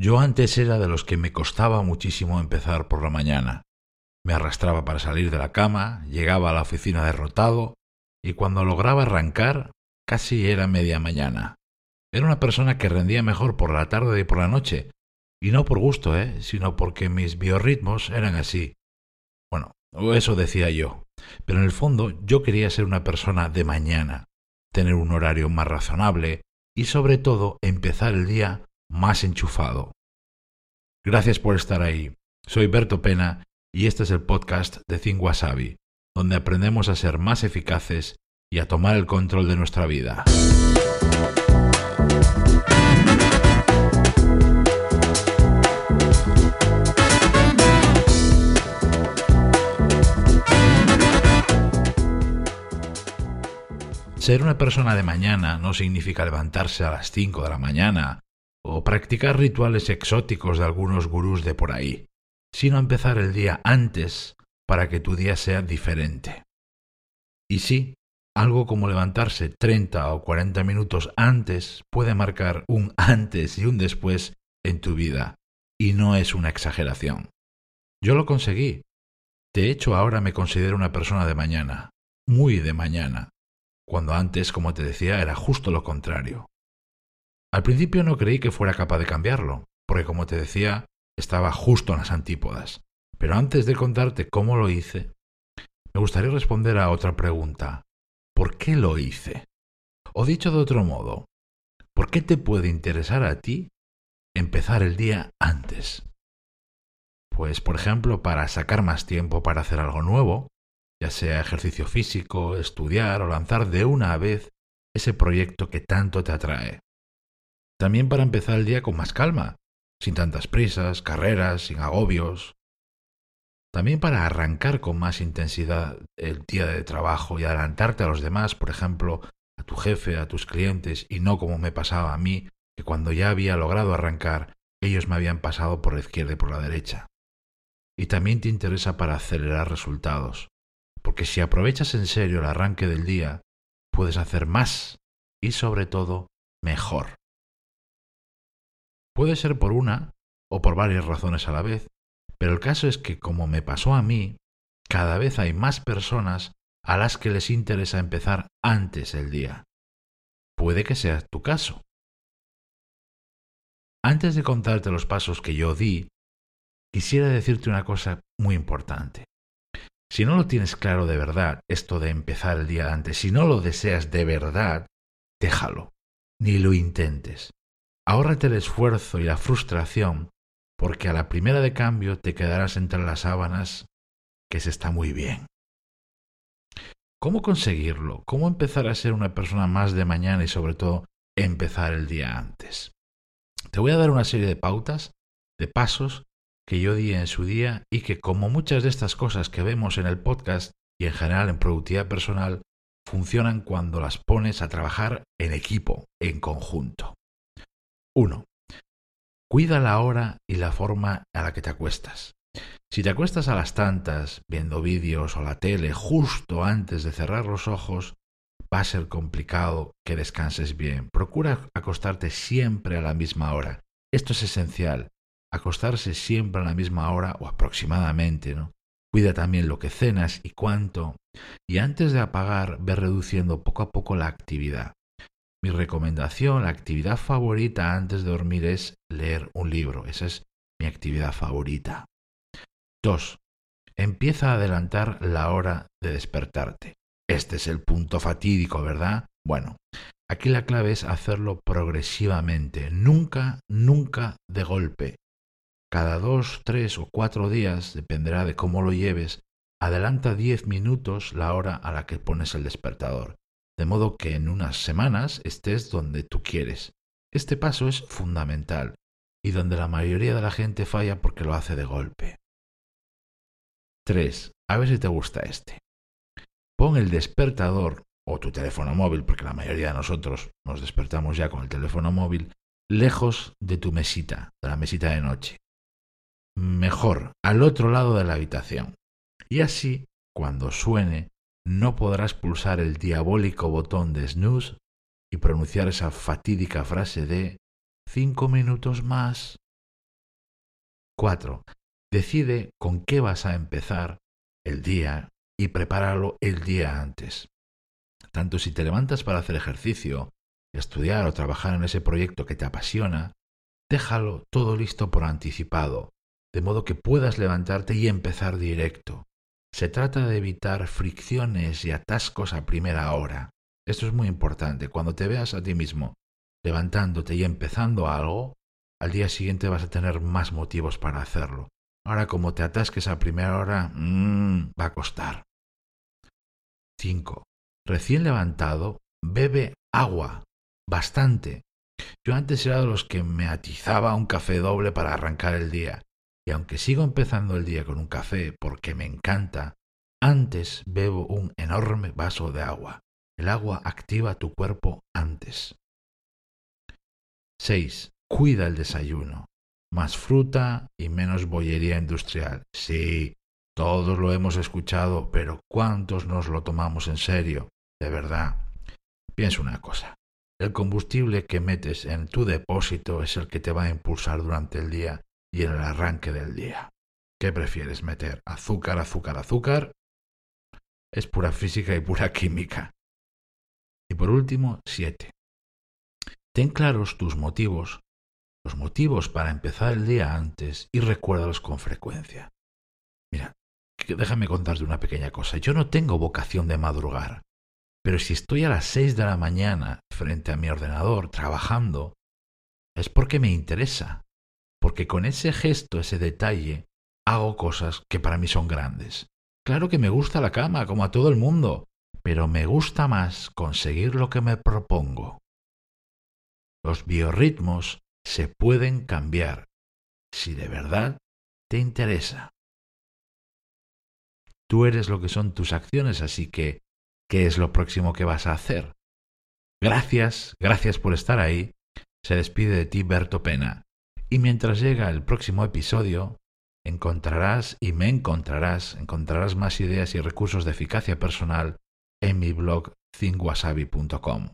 Yo antes era de los que me costaba muchísimo empezar por la mañana. Me arrastraba para salir de la cama, llegaba a la oficina derrotado, y cuando lograba arrancar, casi era media mañana. Era una persona que rendía mejor por la tarde y por la noche, y no por gusto, ¿eh? sino porque mis biorritmos eran así. Bueno, eso decía yo. Pero en el fondo yo quería ser una persona de mañana, tener un horario más razonable y sobre todo empezar el día más enchufado. Gracias por estar ahí. Soy Berto Pena y este es el podcast de Think Wasabi, donde aprendemos a ser más eficaces y a tomar el control de nuestra vida. Ser una persona de mañana no significa levantarse a las 5 de la mañana o practicar rituales exóticos de algunos gurús de por ahí, sino empezar el día antes para que tu día sea diferente. Y sí, algo como levantarse 30 o 40 minutos antes puede marcar un antes y un después en tu vida, y no es una exageración. Yo lo conseguí. De hecho, ahora me considero una persona de mañana, muy de mañana, cuando antes, como te decía, era justo lo contrario. Al principio no creí que fuera capaz de cambiarlo, porque como te decía, estaba justo en las antípodas. Pero antes de contarte cómo lo hice, me gustaría responder a otra pregunta. ¿Por qué lo hice? O dicho de otro modo, ¿por qué te puede interesar a ti empezar el día antes? Pues, por ejemplo, para sacar más tiempo para hacer algo nuevo, ya sea ejercicio físico, estudiar o lanzar de una vez ese proyecto que tanto te atrae. También para empezar el día con más calma, sin tantas prisas, carreras, sin agobios. También para arrancar con más intensidad el día de trabajo y adelantarte a los demás, por ejemplo, a tu jefe, a tus clientes, y no como me pasaba a mí, que cuando ya había logrado arrancar, ellos me habían pasado por la izquierda y por la derecha. Y también te interesa para acelerar resultados, porque si aprovechas en serio el arranque del día, puedes hacer más y sobre todo mejor. Puede ser por una o por varias razones a la vez, pero el caso es que como me pasó a mí, cada vez hay más personas a las que les interesa empezar antes el día. Puede que sea tu caso. Antes de contarte los pasos que yo di, quisiera decirte una cosa muy importante. Si no lo tienes claro de verdad, esto de empezar el día antes, si no lo deseas de verdad, déjalo, ni lo intentes. Ahórrate el esfuerzo y la frustración, porque a la primera de cambio te quedarás entre las sábanas, que se está muy bien. ¿Cómo conseguirlo? ¿Cómo empezar a ser una persona más de mañana y sobre todo empezar el día antes? Te voy a dar una serie de pautas, de pasos que yo di en su día y que como muchas de estas cosas que vemos en el podcast y en general en productividad personal, funcionan cuando las pones a trabajar en equipo, en conjunto. 1. Cuida la hora y la forma a la que te acuestas. Si te acuestas a las tantas, viendo vídeos o la tele justo antes de cerrar los ojos, va a ser complicado que descanses bien. Procura acostarte siempre a la misma hora. Esto es esencial acostarse siempre a la misma hora o aproximadamente, ¿no? Cuida también lo que cenas y cuánto. Y antes de apagar, ve reduciendo poco a poco la actividad. Mi recomendación, la actividad favorita antes de dormir es leer un libro. Esa es mi actividad favorita. 2. Empieza a adelantar la hora de despertarte. Este es el punto fatídico, ¿verdad? Bueno, aquí la clave es hacerlo progresivamente, nunca, nunca de golpe cada dos, tres o cuatro días, dependerá de cómo lo lleves, adelanta diez minutos la hora a la que pones el despertador, de modo que en unas semanas estés donde tú quieres. Este paso es fundamental y donde la mayoría de la gente falla porque lo hace de golpe. 3. A ver si te gusta este. Pon el despertador o tu teléfono móvil, porque la mayoría de nosotros nos despertamos ya con el teléfono móvil, lejos de tu mesita, de la mesita de noche mejor al otro lado de la habitación. Y así, cuando suene, no podrás pulsar el diabólico botón de snooze y pronunciar esa fatídica frase de cinco minutos más 4. Decide con qué vas a empezar el día y prepáralo el día antes. Tanto si te levantas para hacer ejercicio, estudiar o trabajar en ese proyecto que te apasiona, déjalo todo listo por anticipado, de modo que puedas levantarte y empezar directo. Se trata de evitar fricciones y atascos a primera hora. Esto es muy importante. Cuando te veas a ti mismo levantándote y empezando algo, al día siguiente vas a tener más motivos para hacerlo. Ahora, como te atasques a primera hora, mmm, va a costar. 5. Recién levantado, bebe agua. Bastante. Yo antes era de los que me atizaba un café doble para arrancar el día. Aunque sigo empezando el día con un café porque me encanta, antes bebo un enorme vaso de agua. El agua activa tu cuerpo antes. 6. Cuida el desayuno. Más fruta y menos bollería industrial. Sí, todos lo hemos escuchado, pero ¿cuántos nos lo tomamos en serio? De verdad. Piensa una cosa. El combustible que metes en tu depósito es el que te va a impulsar durante el día y en el arranque del día. ¿Qué prefieres meter? ¿Azúcar, azúcar, azúcar? Es pura física y pura química. Y por último, siete. Ten claros tus motivos, los motivos para empezar el día antes y recuérdalos con frecuencia. Mira, déjame contarte una pequeña cosa. Yo no tengo vocación de madrugar, pero si estoy a las seis de la mañana frente a mi ordenador trabajando, es porque me interesa, porque con ese gesto, ese detalle, hago cosas que para mí son grandes. Claro que me gusta la cama, como a todo el mundo, pero me gusta más conseguir lo que me propongo. Los biorritmos se pueden cambiar si de verdad te interesa. Tú eres lo que son tus acciones, así que, ¿qué es lo próximo que vas a hacer? Gracias, gracias por estar ahí. Se despide de ti Berto Pena. Y mientras llega el próximo episodio, encontrarás y me encontrarás, encontrarás más ideas y recursos de eficacia personal en mi blog thinkwasabi.com.